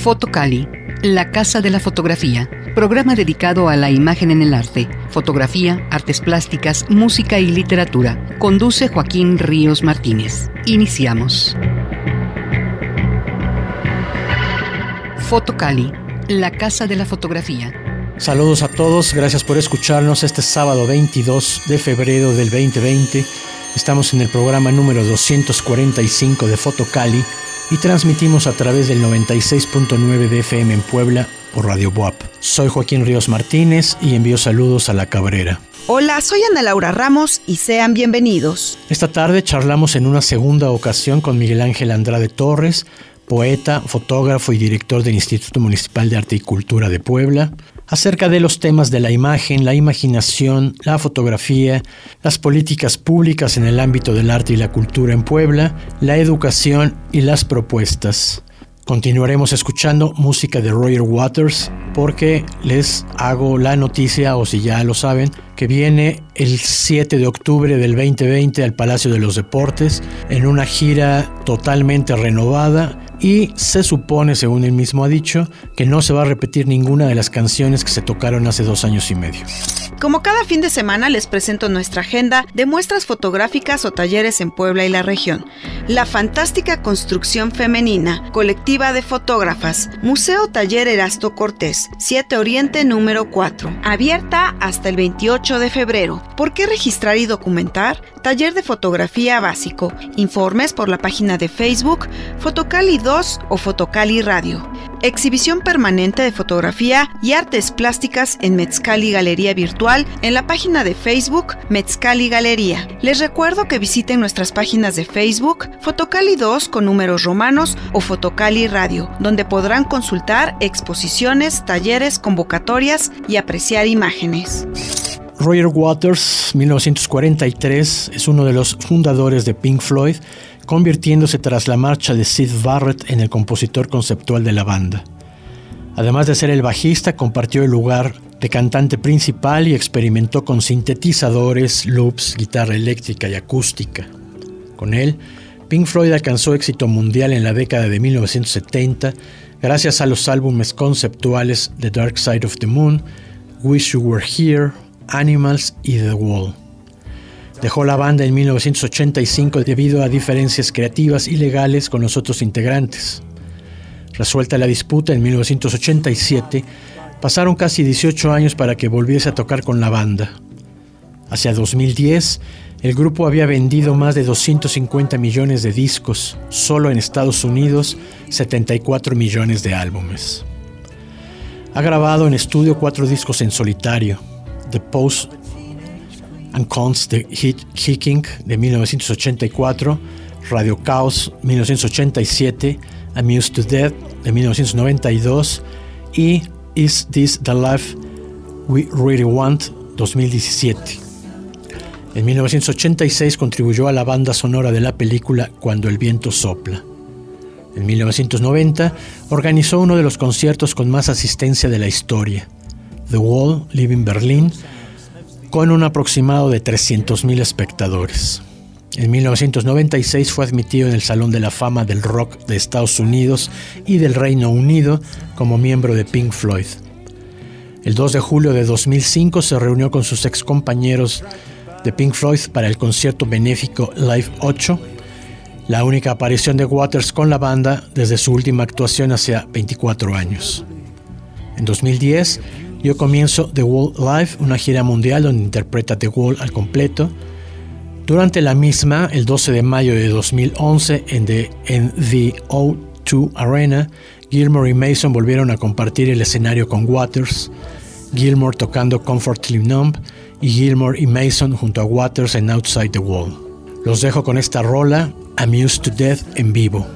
Fotocali, la Casa de la Fotografía, programa dedicado a la imagen en el arte, fotografía, artes plásticas, música y literatura. Conduce Joaquín Ríos Martínez. Iniciamos. Fotocali, la Casa de la Fotografía. Saludos a todos, gracias por escucharnos este sábado 22 de febrero del 2020. Estamos en el programa número 245 de Fotocali y transmitimos a través del 96.9 de FM en Puebla por Radio Boap. Soy Joaquín Ríos Martínez y envío saludos a la Cabrera. Hola, soy Ana Laura Ramos y sean bienvenidos. Esta tarde charlamos en una segunda ocasión con Miguel Ángel Andrade Torres, poeta, fotógrafo y director del Instituto Municipal de Arte y Cultura de Puebla, acerca de los temas de la imagen, la imaginación, la fotografía, las políticas públicas en el ámbito del arte y la cultura en Puebla, la educación y las propuestas. Continuaremos escuchando música de Roger Waters porque les hago la noticia, o si ya lo saben, que viene el 7 de octubre del 2020 al Palacio de los Deportes en una gira totalmente renovada y se supone, según él mismo ha dicho, que no se va a repetir ninguna de las canciones que se tocaron hace dos años y medio. Como cada fin de semana les presento nuestra agenda de muestras fotográficas o talleres en Puebla y la región. La fantástica construcción femenina, colectiva de fotógrafas, Museo Taller Erasto Cortés, 7 Oriente número 4, abierta hasta el 28 de febrero. ¿Por qué registrar y documentar? Taller de fotografía básico. Informes por la página de Facebook Fotocali 2 o Fotocali Radio. Exhibición permanente de fotografía y artes plásticas en Metzcali Galería Virtual en la página de Facebook Metzcali Galería. Les recuerdo que visiten nuestras páginas de Facebook Fotocali 2 con números romanos o Fotocali Radio, donde podrán consultar exposiciones, talleres, convocatorias y apreciar imágenes. Roger Waters, 1943, es uno de los fundadores de Pink Floyd, convirtiéndose tras la marcha de Sid Barrett en el compositor conceptual de la banda. Además de ser el bajista, compartió el lugar de cantante principal y experimentó con sintetizadores, loops, guitarra eléctrica y acústica. Con él, Pink Floyd alcanzó éxito mundial en la década de 1970 gracias a los álbumes conceptuales The Dark Side of the Moon, Wish You Were Here, Animals y The Wall. Dejó la banda en 1985 debido a diferencias creativas y legales con los otros integrantes. Resuelta la disputa en 1987, pasaron casi 18 años para que volviese a tocar con la banda. Hacia 2010, el grupo había vendido más de 250 millones de discos, solo en Estados Unidos 74 millones de álbumes. Ha grabado en estudio cuatro discos en solitario, The Post and Cons de Hicking de 1984, Radio Chaos 1987, Amused to Death de 1992 y Is This the Life We Really Want 2017. En 1986 contribuyó a la banda sonora de la película Cuando el viento sopla. En 1990 organizó uno de los conciertos con más asistencia de la historia, The Wall, Live in Berlin, con un aproximado de 300.000 espectadores. En 1996 fue admitido en el Salón de la Fama del Rock de Estados Unidos y del Reino Unido como miembro de Pink Floyd. El 2 de julio de 2005 se reunió con sus ex compañeros de Pink Floyd para el concierto benéfico Live 8, la única aparición de Waters con la banda desde su última actuación hace 24 años. En 2010 dio comienzo The Wall Live, una gira mundial donde interpreta The Wall al completo. Durante la misma, el 12 de mayo de 2011, en The, en the O2 Arena, Gilmore y Mason volvieron a compartir el escenario con Waters, Gilmore tocando Comfortably Numb y Gilmore y Mason junto a Waters en Outside the Wall. Los dejo con esta rola, Amused to Death en vivo.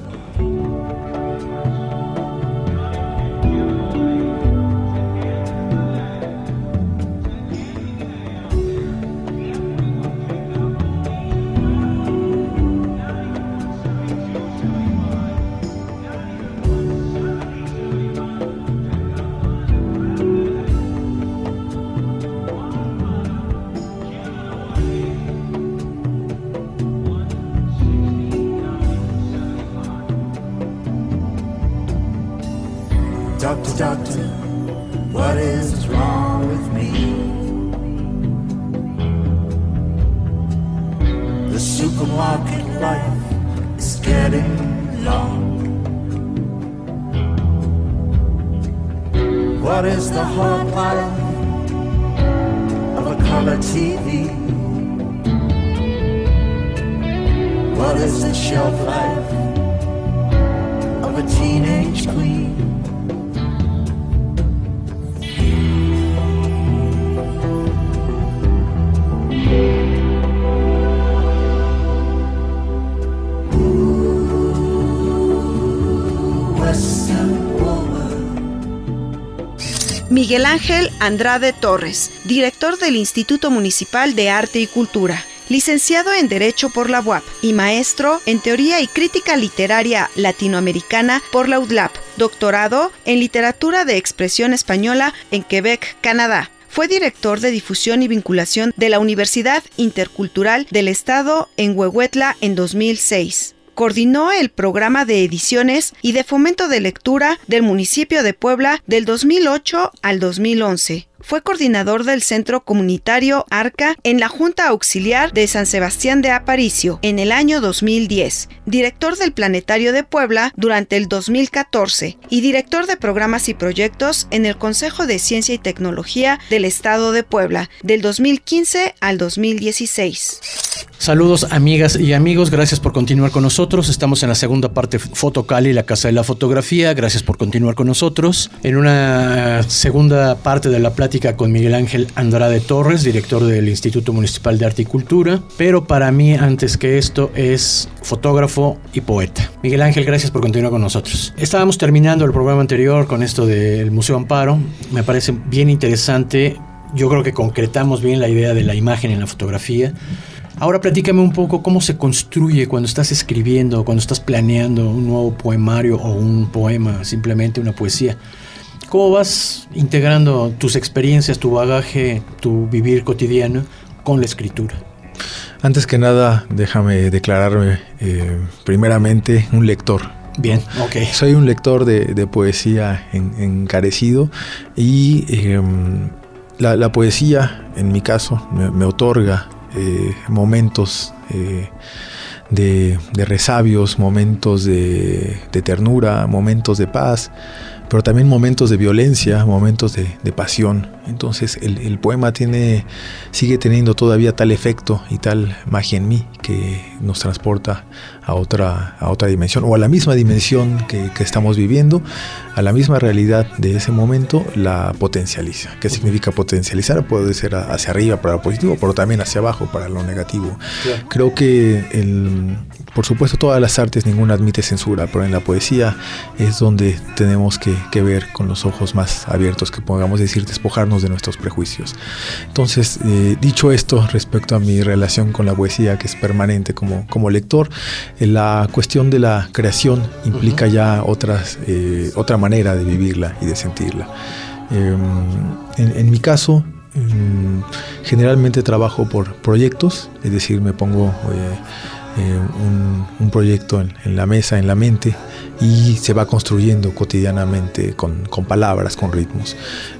Color TV? What is the shelf life of a teenage queen? Miguel Ángel Andrade Torres, director del Instituto Municipal de Arte y Cultura, licenciado en Derecho por la UAP y maestro en Teoría y Crítica Literaria Latinoamericana por la UDLAP, doctorado en Literatura de Expresión Española en Quebec, Canadá. Fue director de difusión y vinculación de la Universidad Intercultural del Estado en Huehuetla en 2006 coordinó el programa de ediciones y de fomento de lectura del municipio de Puebla del 2008 al 2011. Fue coordinador del Centro Comunitario Arca en la Junta Auxiliar de San Sebastián de Aparicio en el año 2010, director del Planetario de Puebla durante el 2014 y director de programas y proyectos en el Consejo de Ciencia y Tecnología del Estado de Puebla del 2015 al 2016. Saludos amigas y amigos, gracias por continuar con nosotros. Estamos en la segunda parte Fotocali, la Casa de la Fotografía. Gracias por continuar con nosotros. En una segunda parte de la plática con Miguel Ángel Andrade Torres, director del Instituto Municipal de Arte y Cultura. Pero para mí, antes que esto, es fotógrafo y poeta. Miguel Ángel, gracias por continuar con nosotros. Estábamos terminando el programa anterior con esto del Museo Amparo. Me parece bien interesante. Yo creo que concretamos bien la idea de la imagen en la fotografía. Ahora platícame un poco cómo se construye cuando estás escribiendo, cuando estás planeando un nuevo poemario o un poema, simplemente una poesía. ¿Cómo vas integrando tus experiencias, tu bagaje, tu vivir cotidiano con la escritura? Antes que nada, déjame declararme eh, primeramente un lector. Bien, ok. Soy un lector de, poesía encarecido y em, la, poesía, en mi caso, me otorga eh, momentos eh, de, resabios, momentos de, ternura, momentos de paz, pero también momentos de violencia, momentos de, pasión. Entonces el, poema tiene, sigue teniendo todavía tal efecto y tal magia en mí que nos transporta a otra, a otra dimensión o a la misma dimensión que, estamos viviendo, a la misma realidad de ese momento, la potencializa. ¿Qué significa potencializar? Puede ser hacia arriba para lo positivo, pero también hacia abajo para lo negativo. Creo que el, por supuesto, todas las artes ninguna admite censura, pero en la poesía es donde tenemos que, ver con los ojos más abiertos, que podamos decir, despojarnos de nuestros prejuicios. Entonces, eh, dicho esto, respecto a mi relación con la poesía, que es permanente como, como lector, eh, la cuestión de la creación implica ya otras, eh, otra manera de vivirla y de sentirla. Em, en, mi caso, mm, generalmente trabajo por proyectos, es decir, me pongo eh, un, proyecto en, la mesa, en la mente, y se va construyendo cotidianamente con, palabras, con ritmos.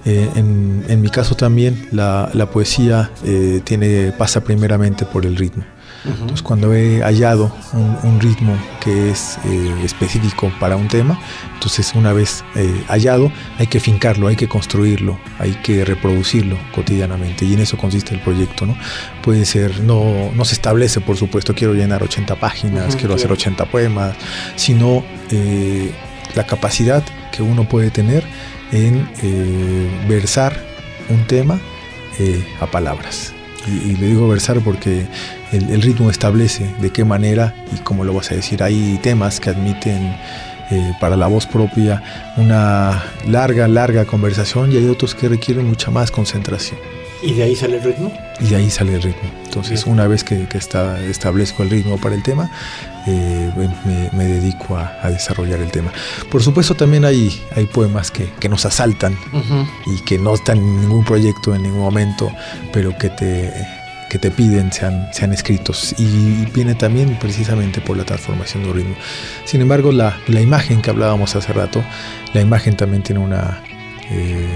Eh, en, mi caso también la, poesía eh, pasa primeramente por el ritmo. Entonces, cuando he hallado un, ritmo que es eh, específico para un tema, entonces una vez eh, hallado, hay que fincarlo, hay que construirlo, hay que reproducirlo cotidianamente. Y en eso consiste el proyecto, ¿no? Puede ser, no, no se establece, por supuesto, quiero llenar 80 páginas, quiero hacer 80 poemas, sino eh, la capacidad que uno puede tener en versar un tema a palabras. y, le digo versar porque el, ritmo establece de qué manera y cómo lo vas a decir. Hay temas que admiten eh, para la voz propia una larga, larga conversación y hay otros que requieren mucha más concentración. ¿Y de ahí sale el ritmo? Y de ahí sale el ritmo. Entonces, una vez que, está, establezco el ritmo para el tema, eh, me, dedico a, desarrollar el tema. Por supuesto, también hay, hay poemas que, nos asaltan y que no están en ningún proyecto en ningún momento, pero que te que te piden sean, sean escritos y viene también precisamente por la transformación de un ritmo. Sin embargo, la, la imagen que hablábamos hace rato, la imagen también tiene una eh,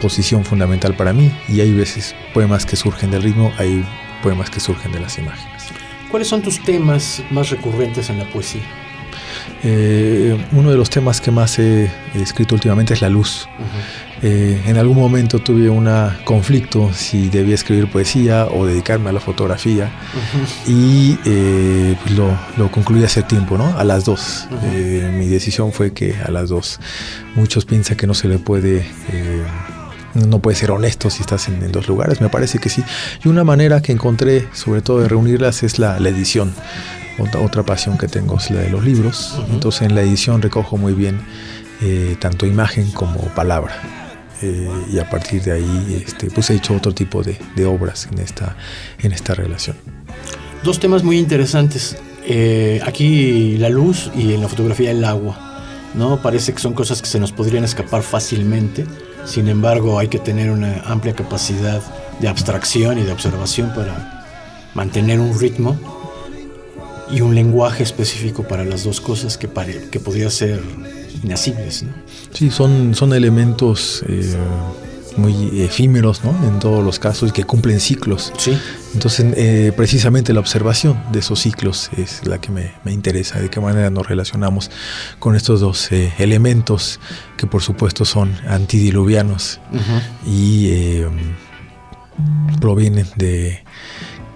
posición fundamental para mí y hay veces poemas que surgen del ritmo, hay poemas que surgen de las imágenes. ¿Cuáles son tus temas más recurrentes en la poesía? Eh, uno de los temas que más he escrito últimamente es la luz. Eh, en algún momento tuve un conflicto si debía escribir poesía o dedicarme a la fotografía y eh, pues lo, lo, concluí hace tiempo, ¿no? A las dos. mi decisión fue que a las dos. Muchos piensan que no se le puede no puede ser honesto si estás en, dos lugares, me parece que sí. Y una manera que encontré, sobre todo de reunirlas, es la, edición. Otra, pasión que tengo es la de los libros. Entonces en la edición recojo muy bien eh, tanto imagen como palabra. Eh, y a partir de ahí este, pues he hecho otro tipo de, obras en esta, en esta relación. Dos temas muy interesantes. Eh, aquí la luz y en la fotografía el agua. ¿no? Parece que son cosas que se nos podrían escapar fácilmente sin embargo, hay que tener una amplia capacidad de abstracción y de observación para mantener un ritmo y un lenguaje específico para las dos cosas que, que podría ser inacibles. ¿no? Sí, son, son elementos eh, muy efímeros ¿no? en todos los casos y que cumplen ciclos. Sí. Entonces, eh, precisamente la observación de esos ciclos es la que me, interesa, de qué manera nos relacionamos con estos dos eh, elementos que por supuesto son antidiluvianos y eh, provienen de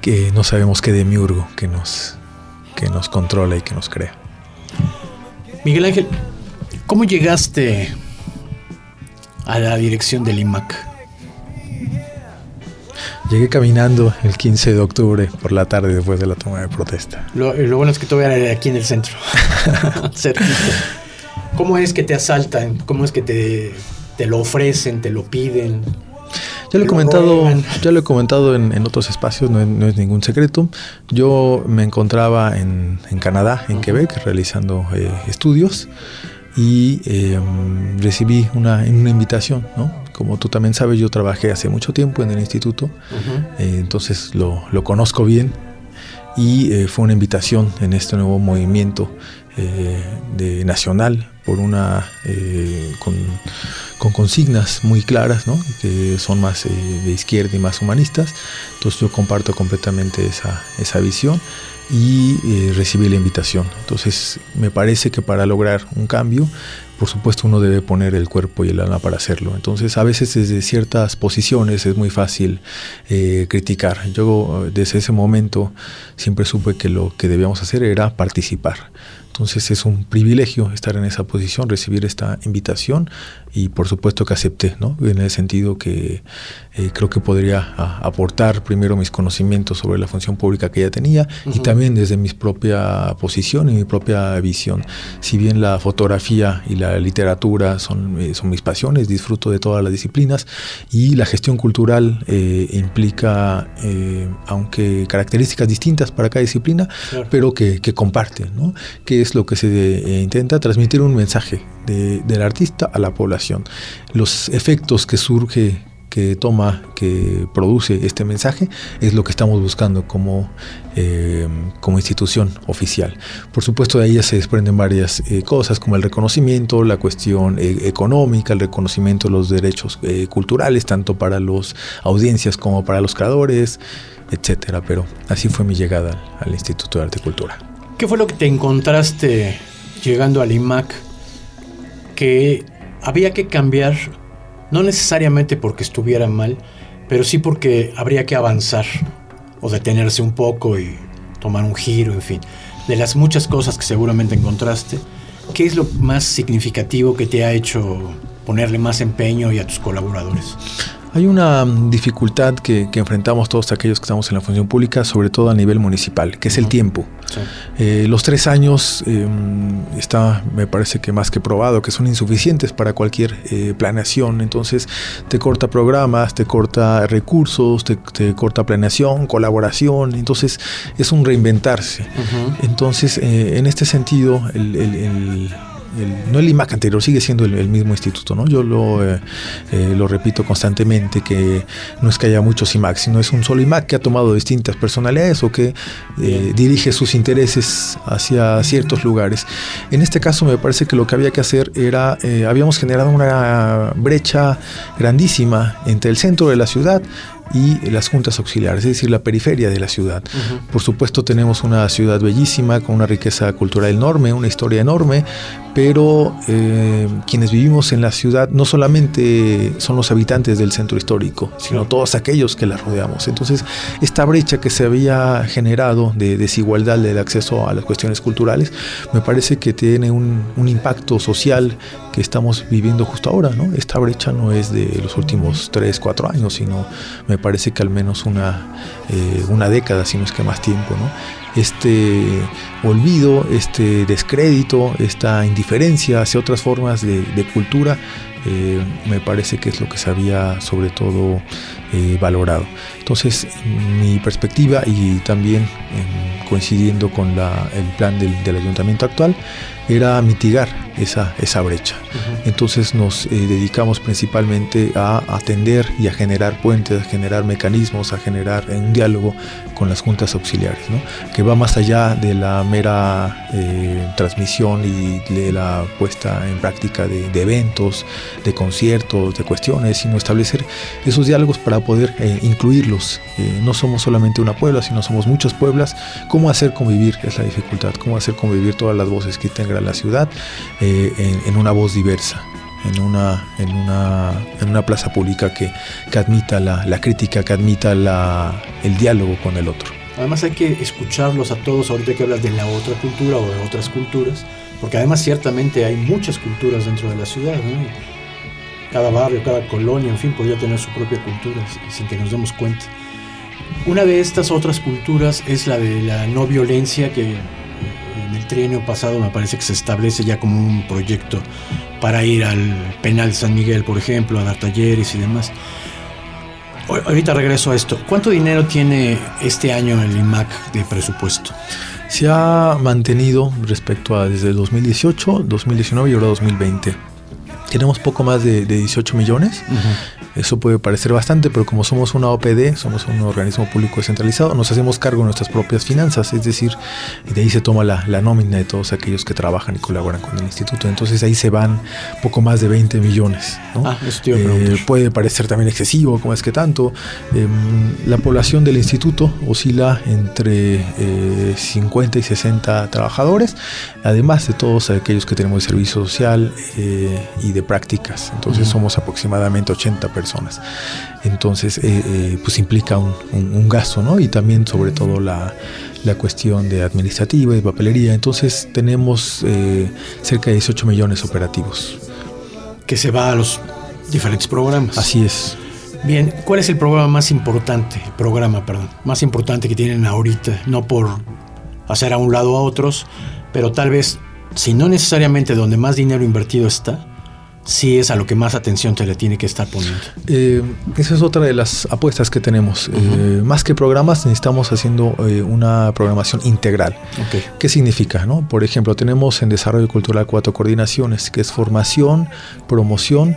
que no sabemos qué demiurgo que nos, que nos controla y que nos crea. Miguel Ángel, ¿cómo llegaste a la dirección del IMAC? Llegué caminando el 15 de octubre por la tarde después de la toma de protesta. Lo, bueno es que todavía era aquí en el centro, ¿Cómo es que te asaltan? ¿Cómo es que te, te lo ofrecen, te lo piden? Ya lo he comentado, ya lo he comentado en, otros espacios, no es, ningún secreto. Yo me encontraba en, Canadá, en Quebec, realizando eh, estudios y em, recibí una, una invitación, ¿no? Como tú también sabes, yo trabajé hace mucho tiempo en el instituto, eh, entonces lo, lo, conozco bien y eh, fue una invitación en este nuevo movimiento eh, de nacional por una con, con, consignas muy claras, ¿no? que son más de izquierda y más humanistas. Entonces yo comparto completamente esa, esa visión y eh, recibí la invitación. Entonces me parece que para lograr un cambio, por supuesto uno debe poner el cuerpo y el alma para hacerlo. Entonces a veces desde ciertas posiciones es muy fácil eh, criticar. Yo desde ese momento siempre supe que lo que debíamos hacer era participar. Entonces es un privilegio estar en esa posición, recibir esta invitación y por supuesto que acepté, ¿no? En el sentido que eh, creo que podría aportar primero mis conocimientos sobre la función pública que ya tenía y también desde mi propia posición y mi propia visión. Si bien la fotografía y la literatura son, eh, son mis pasiones, disfruto de todas las disciplinas y la gestión cultural eh, implica, aunque características distintas para cada disciplina, pero que, que comparten, ¿no? Que es lo que se intenta transmitir un mensaje del artista a la población. Los efectos que surge que toma, que produce este mensaje, es lo que estamos buscando como, eh, como institución oficial. Por supuesto, de ahí se desprenden varias eh, cosas, como el reconocimiento, la cuestión eh, económica, el reconocimiento de los derechos culturales, tanto para las audiencias como para los creadores, etcétera. Pero así fue mi llegada al Instituto de Arte y Cultura. ¿Qué fue lo que te encontraste llegando al IMAC que había que cambiar, no necesariamente porque estuviera mal, pero sí porque habría que avanzar o detenerse un poco y tomar un giro, en fin. De las muchas cosas que seguramente encontraste, ¿qué es lo más significativo que te ha hecho ponerle más empeño y a tus colaboradores? Hay una dificultad que, enfrentamos todos aquellos que estamos en la función pública, sobre todo a nivel municipal, que es el tiempo. Eh, los tres años em, está, me parece que más que probado, que son insuficientes para cualquier eh, planeación. Entonces, te corta programas, te corta recursos, te, corta planeación, colaboración. Entonces, es un reinventarse. Entonces, eh, en este sentido, el no el IMAC anterior, sigue siendo el, mismo instituto, ¿no? Yo lo, eh, eh, lo repito constantemente, que no es que haya muchos IMAC, sino es un solo IMAC que ha tomado distintas personalidades o que eh, dirige sus intereses hacia ciertos lugares. En este caso me parece que lo que había que hacer era, habíamos generado una brecha grandísima entre el centro de la ciudad y las juntas auxiliares, es decir, la periferia de la ciudad. Por supuesto tenemos una ciudad bellísima, con una riqueza cultural enorme, una historia enorme, pero eh, quienes vivimos en la ciudad no solamente son los habitantes del centro histórico, sino todos aquellos que la rodeamos. Entonces, esta brecha que se había generado de desigualdad del acceso a las cuestiones culturales, me parece que tiene un, impacto social que estamos viviendo justo ahora. ¿no? Esta brecha no es de los últimos 3, 4 años, sino me parece que al menos una, eh, una década, si no es que más tiempo. ¿no? este olvido, este descrédito, esta indiferencia hacia otras formas de, cultura, eh, me parece que es lo que se había sobre todo eh, valorado. Entonces, mi perspectiva y también coincidiendo con el plan del ayuntamiento actual, era mitigar esa, esa brecha. Entonces nos eh, dedicamos principalmente a atender y a generar puentes, a generar mecanismos, a generar un diálogo con las juntas auxiliares, que va más allá de la mera eh, transmisión y de la puesta en práctica de, eventos, de conciertos, de cuestiones, sino establecer esos diálogos para poder eh, incluirlos. no somos solamente una puebla, sino somos muchas pueblas. ¿Cómo hacer convivir? Es la dificultad. ¿Cómo hacer convivir todas las voces que tenga la ciudad? Eh, en, una voz diversa, en una, en una, en una plaza pública que, que admita la, la, crítica, que admita la, el diálogo con el otro. Además hay que escucharlos a todos ahorita que hablas de la otra cultura o de otras culturas, porque además ciertamente hay muchas culturas dentro de la ciudad. Cada barrio, cada colonia, en fin, podría tener su propia cultura sin que nos demos cuenta. Una de estas otras culturas es la de la no violencia que en el trienio pasado me parece que se establece ya como un proyecto para ir al penal San Miguel, por ejemplo, a dar talleres y demás. Ahorita regreso a esto. ¿Cuánto dinero tiene este año el IMAC de presupuesto? Se ha mantenido respecto a desde el 2018, 2019 y ahora 2020. Tenemos poco más de, 18 millones. Eso puede parecer bastante, pero como somos una OPD, somos un organismo público descentralizado, nos hacemos cargo de nuestras propias finanzas, es decir, de ahí se toma la, nómina de todos aquellos que trabajan y colaboran con el instituto. Entonces ahí se van poco más de 20 millones. Ah, eso eh, puede parecer también excesivo, como es que tanto. Em, la población del instituto oscila entre 50 eh, y 60 trabajadores, además de todos aquellos que tenemos de servicio social eh, y de prácticas. Entonces somos aproximadamente 80 personas personas. Entonces, eh, eh, pues implica un, gasto, ¿no? Y también, sobre todo, la, cuestión de administrativa y papelería. Entonces, tenemos eh, cerca de 18 millones operativos. Que se va a los diferentes programas. Así es. Bien, ¿cuál es el programa más importante, el programa, perdón, más importante que tienen ahorita? No por hacer a un lado a otros, pero tal vez, si no necesariamente donde más dinero invertido está, sí es a lo que más atención se le tiene que estar poniendo. Eh, esa es otra de las apuestas que tenemos. Eh, más que programas, necesitamos haciendo eh, una programación integral. ¿Qué significa? No? Por ejemplo, tenemos en desarrollo cultural cuatro coordinaciones, que es formación, promoción,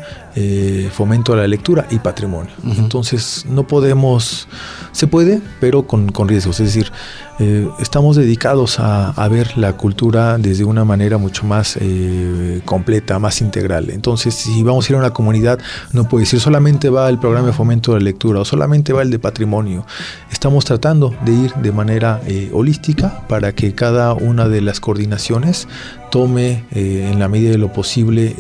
fomento a la lectura y patrimonio. Entonces, no podemos, se puede, pero con, con riesgos. Es decir, eh, estamos dedicados a, ver la cultura desde una manera mucho más eh, completa, más integral. Entonces, si vamos a ir a una comunidad, no puede decir solamente va el programa de fomento de la lectura o solamente va el de patrimonio. Estamos tratando de ir de manera eh, holística para que cada una de las coordinaciones tome en la medida de lo posible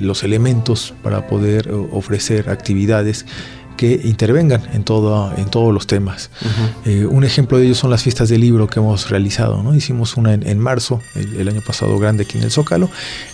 los elementos para poder ofrecer actividades que intervengan en, todo, en todos los temas. Eh, un ejemplo de ello son las fiestas del libro que hemos realizado. ¿no? Hicimos una en, marzo, el, año pasado grande aquí en el Zócalo,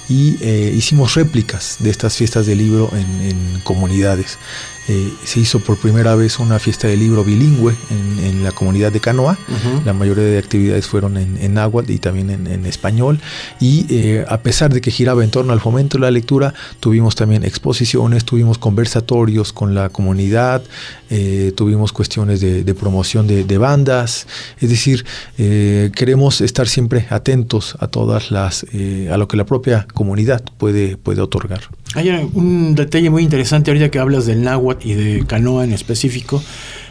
y eh, hicimos réplicas de estas fiestas del libro en, comunidades. Eh, se hizo por primera vez una fiesta de libro bilingüe en, la comunidad de Canoa. La mayoría de actividades fueron en, en náhuatl y también en, español. Y eh, a pesar de que giraba en torno al fomento de la lectura, tuvimos también exposiciones, tuvimos conversatorios con la comunidad, eh, tuvimos cuestiones de, promoción de, bandas. Es decir, queremos estar siempre atentos a todas las, a lo que la propia comunidad puede, puede otorgar. Hay un detalle muy interesante ahorita que hablas del náhuatl y de canoa en específico,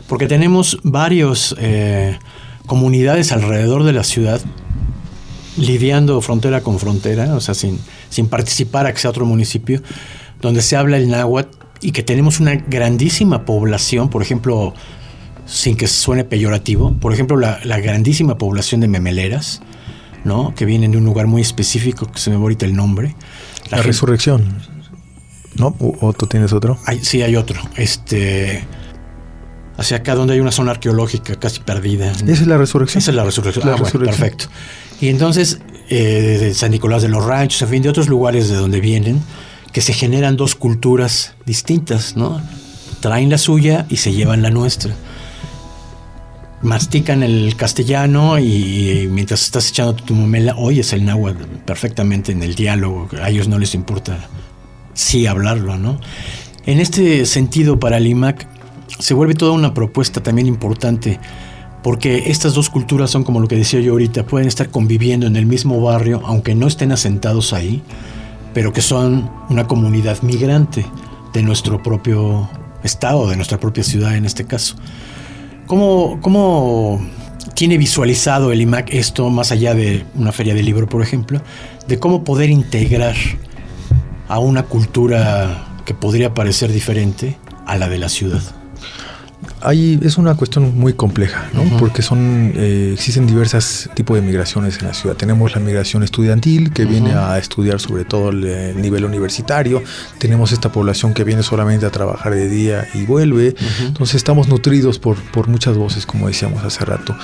porque tenemos varios eh, comunidades alrededor de la ciudad lidiando frontera con frontera, o sea, sin, sin participar a que sea otro municipio, donde se habla el náhuatl y que tenemos una grandísima población, por ejemplo, sin que suene peyorativo, por ejemplo, la, grandísima población de memeleras, ¿no? Que vienen de un lugar muy específico, que se me va ahorita el nombre. La, resurrección. ¿No? ¿O, tú tienes otro? sí, hay otro. Este. Hacia acá donde hay una zona arqueológica casi perdida. Esa es la resurrección. Esa es la resurrección. Ah, perfecto. Y entonces, eh, de San Nicolás de los Ranchos, en fin, de otros lugares de donde vienen, que se generan dos culturas distintas, ¿no? Traen la suya y se llevan la nuestra. Mastican el castellano y, mientras estás echando tu momela, oyes el náhuatl perfectamente en el diálogo. A ellos no les importa sí hablarlo, ¿no? En este sentido, para el IMAC se vuelve toda una propuesta también importante, porque estas dos culturas son como lo que decía yo ahorita, pueden estar conviviendo en el mismo barrio, aunque no estén asentados ahí, pero que son una comunidad migrante de nuestro propio estado, de nuestra propia ciudad en este caso. ¿Cómo, cómo tiene visualizado el IMAC esto, más allá de una feria de libro, por ejemplo, de cómo poder integrar a una cultura que podría parecer diferente a la de la ciudad es una cuestión muy compleja, ¿no? Porque son, eh, existen diversos tipos de migraciones en la ciudad. Tenemos la migración estudiantil, que viene a estudiar sobre todo el, nivel universitario. Tenemos esta población que viene solamente a trabajar de día y vuelve. Entonces estamos nutridos por, por muchas voces, como decíamos hace rato.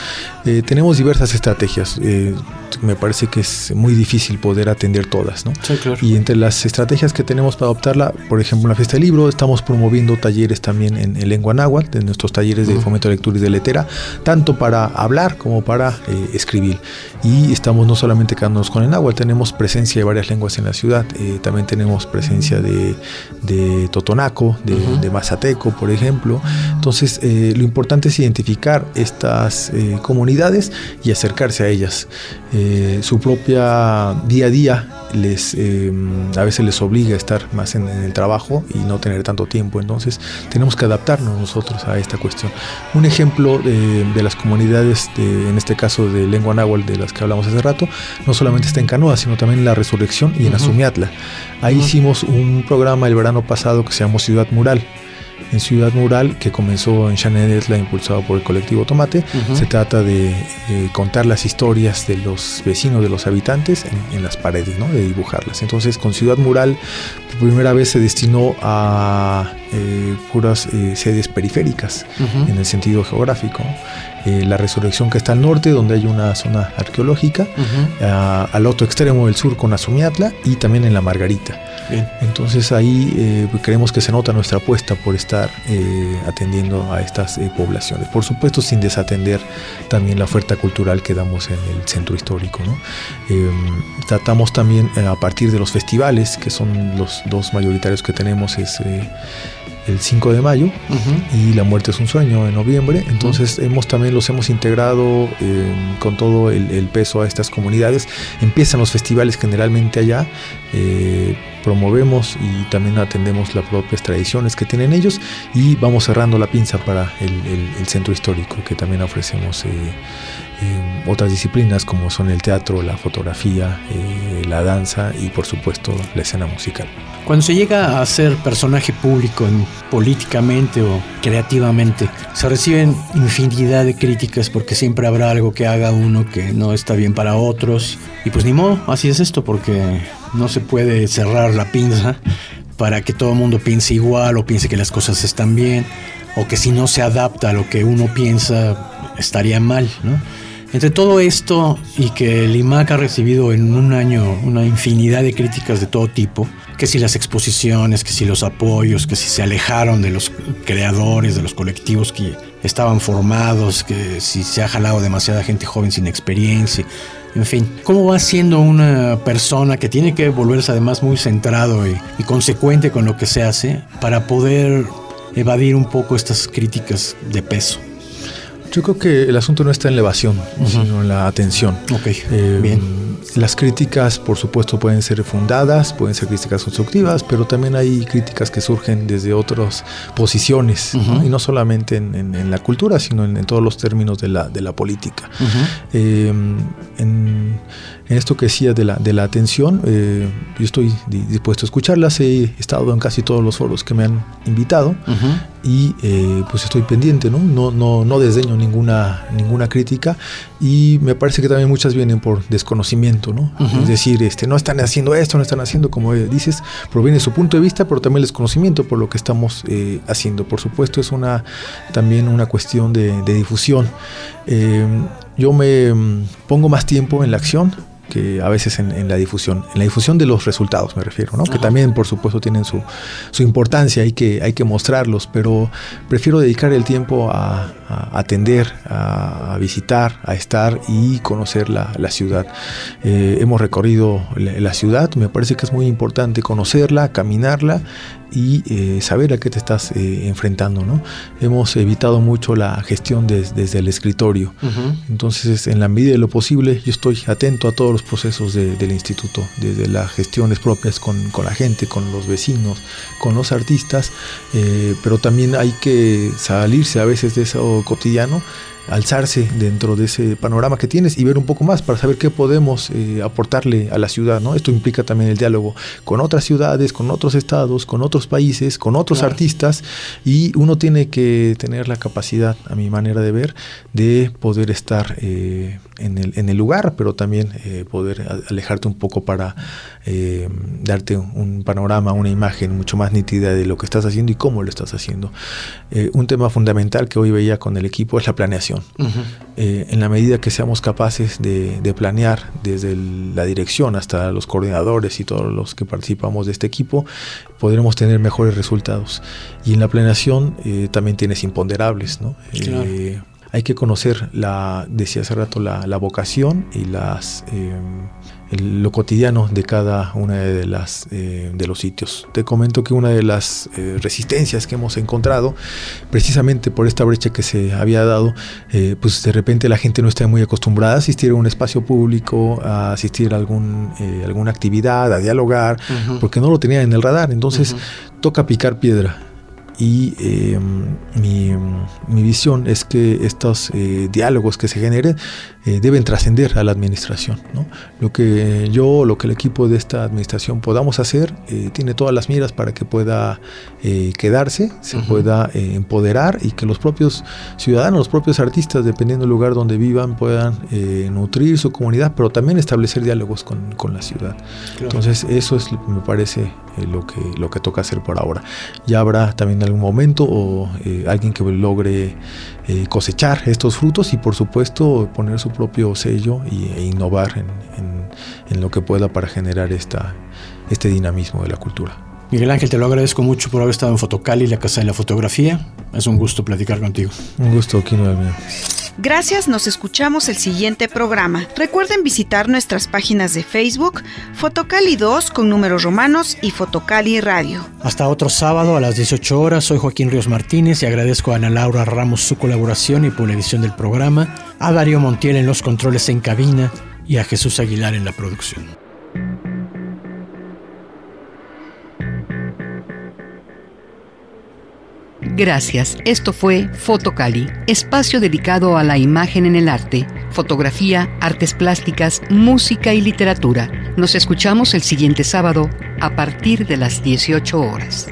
Eh, tenemos diversas estrategias. Eh, me parece que es muy difícil poder atender todas, ¿no? Sí, claro. Y entre las estrategias que tenemos para adoptarla, por ejemplo, en la fiesta del libro, estamos promoviendo talleres también en, en lengua náhuatl, de nuestros talleres de fomento de lectura y de letera, tanto para hablar como para eh, escribir. Y estamos no solamente quedándonos con el agua, tenemos presencia de varias lenguas en la ciudad, eh, también tenemos presencia de, totonaco, de, mazateco, por ejemplo. Entonces, eh, lo importante es identificar estas comunidades y acercarse a ellas. su propia día a día les a veces les obliga a estar más en, en, el trabajo y no tener tanto tiempo. Entonces tenemos que adaptarnos nosotros a esta cuestión. Un ejemplo de, las comunidades, en este caso de lengua náhuatl de las que hablamos hace rato, no solamente está en Canoa, sino también en La Resurrección y en Azumiatla. Ahí hicimos un programa el verano pasado que se llamó Ciudad Mural en Ciudad Mural, que comenzó en Chanedetla, impulsado por el colectivo Tomate. Se trata de eh, contar las historias de los vecinos, de los habitantes en, las paredes, ¿no? de dibujarlas. Entonces, con Ciudad Mural, por primera vez se destinó a eh, puras eh, sedes periféricas, en el sentido geográfico. la resurrección que está al norte, donde hay una zona arqueológica, al otro extremo del sur con Azumiatla y también en la Margarita. Entonces ahí eh, creemos que se nota nuestra apuesta por estar eh, atendiendo a estas eh, poblaciones. Por supuesto sin desatender también la oferta cultural que damos en el centro histórico. Em, tratamos también a partir de los festivales, que son los dos mayoritarios que tenemos, es el 5 de mayo y La muerte es un sueño en noviembre. Entonces hemos también los hemos integrado em, con todo el, peso a estas comunidades. Empiezan los festivales generalmente allá. Eh, promovemos y también atendemos las propias tradiciones que tienen ellos y vamos cerrando la pinza para el, centro histórico que también ofrecemos eh, eh, otras disciplinas como son el teatro, la fotografía, la danza y por supuesto la escena musical. Cuando se llega a ser personaje público políticamente o creativamente, se reciben infinidad de críticas porque siempre habrá algo que haga uno que no está bien para otros. Y pues ni modo, así es esto, porque no se puede cerrar la pinza para que todo el mundo piense igual o piense que las cosas están bien o que si no se adapta a lo que uno piensa estaría mal, ¿no? Entre todo esto y que el IMAC ha recibido en un año una infinidad de críticas de todo tipo, que si las exposiciones, que si los apoyos, que si se alejaron de los creadores, de los colectivos que estaban formados, que si se ha jalado demasiada gente joven sin experiencia. En fin, ¿cómo va siendo una persona que tiene que volverse además muy centrado y, y consecuente con lo que se hace para poder evadir un poco estas críticas de peso? Yo creo que el asunto no está en la evasión, sino en la atención. Ok, Eh, bien. Las críticas, por supuesto, pueden ser fundadas, pueden ser críticas constructivas, pero también hay críticas que surgen desde otras posiciones, y no solamente en, en- en la cultura, sino en, en todos los términos de la, de la política. Eh, en, en esto que decía de la, de la atención, eh, yo estoy di- dispuesto a escucharlas, he estado en casi todos los foros que me han invitado Ujú. y eh, pues estoy pendiente, ¿no? No, no, no desdeño ninguna, ninguna crítica y me parece que también muchas vienen por desconocimiento, ¿no? Ujú. Es decir, este, no están haciendo esto, no están haciendo, como eh, dices, proviene su punto de vista, pero también el desconocimiento por lo que estamos eh, haciendo. Por supuesto, es una también una cuestión de, de difusión. Eh, yo me mm, pongo más tiempo en la acción que a veces en, en la difusión, en la difusión de los resultados me refiero, ¿no? que también por supuesto tienen su, su importancia, hay que, hay que mostrarlos, pero prefiero dedicar el tiempo a, a atender, a, a visitar, a estar y conocer la, la ciudad. Eh, hemos recorrido la, la ciudad, me parece que es muy importante conocerla, caminarla y eh, saber a qué te estás eh, enfrentando. ¿no? Hemos evitado mucho la gestión des- desde el escritorio. Ujú. Entonces, en la medida de lo posible, yo estoy atento a todos los procesos de- del instituto, desde las gestiones propias con, con la gente, con los vecinos, con los artistas, eh, pero también hay que salirse a veces de eso cotidiano, alzarse dentro de ese panorama que tienes y ver un poco más para saber qué podemos eh, aportarle a la ciudad. ¿no? Esto implica también el diálogo con otras ciudades, con otros estados, con otros países, con otros Claro. artistas y uno tiene que tener la capacidad, a mi manera de ver, de poder estar eh, en, el, en el lugar, pero también eh, poder alejarte un poco para darte un panorama, una imagen mucho más nítida de lo que estás haciendo y cómo lo estás haciendo. Un tema fundamental que hoy veía con el equipo es la planeación. Ujú. Eh, en la medida que seamos capaces de, de planear desde el- la dirección hasta los coordinadores y todos los que participamos de este equipo, podremos tener mejores resultados. Y en la planeación eh, también tienes imponderables, ¿no? Claro. Eh, hay que conocer la, decía hace rato, la, la vocación y las eh, el- lo cotidiano de cada una de las eh, de los sitios. Te comento que una de las eh, resistencias que hemos encontrado, precisamente por esta brecha que se había dado, eh, pues de repente la gente no está muy acostumbrada a asistir a un espacio público, a asistir a algún, alguna actividad, a dialogar, porque no lo tenían en el radar. Entonces toca picar piedra. Y eh, mi, mi visión es que estos eh, diálogos que se generen eh, deben trascender a la administración. ¿no? Lo que yo, lo que el equipo de esta administración podamos hacer, eh, tiene todas las miras para que pueda eh, quedarse, se pueda empoderar y que los propios ciudadanos, los propios artistas, dependiendo del lugar donde vivan, puedan nutrir su comunidad, pero también establecer diálogos con, con la ciudad. Claro. Entonces eso es, me parece lo, que, lo que toca hacer por ahora. Ya habrá también algún momento o alguien que logre eh, cosechar estos frutos y por supuesto poner su propio sello y, e innovar en, en- en lo que pueda para generar esta, este dinamismo de la cultura. Miguel Ángel, te lo agradezco mucho por haber estado en Fotocali, la casa de la fotografía. Es un gusto platicar contigo. Un gusto, Kino del mío. Gracias, nos escuchamos el siguiente programa. Recuerden visitar nuestras páginas de Facebook, Fotocali 2 con números romanos y Fotocali Radio. Hasta otro sábado a las 18 horas. Soy Joaquín Ríos Martínez y agradezco a Ana Laura Ramos su colaboración y edición del programa, a Darío Montiel en los controles en cabina y a Jesús Aguilar en la producción. Gracias. Esto fue Fotocali, espacio dedicado a la imagen en el arte, fotografía, artes plásticas, música y literatura. Nos escuchamos el siguiente sábado a partir de las 18 horas.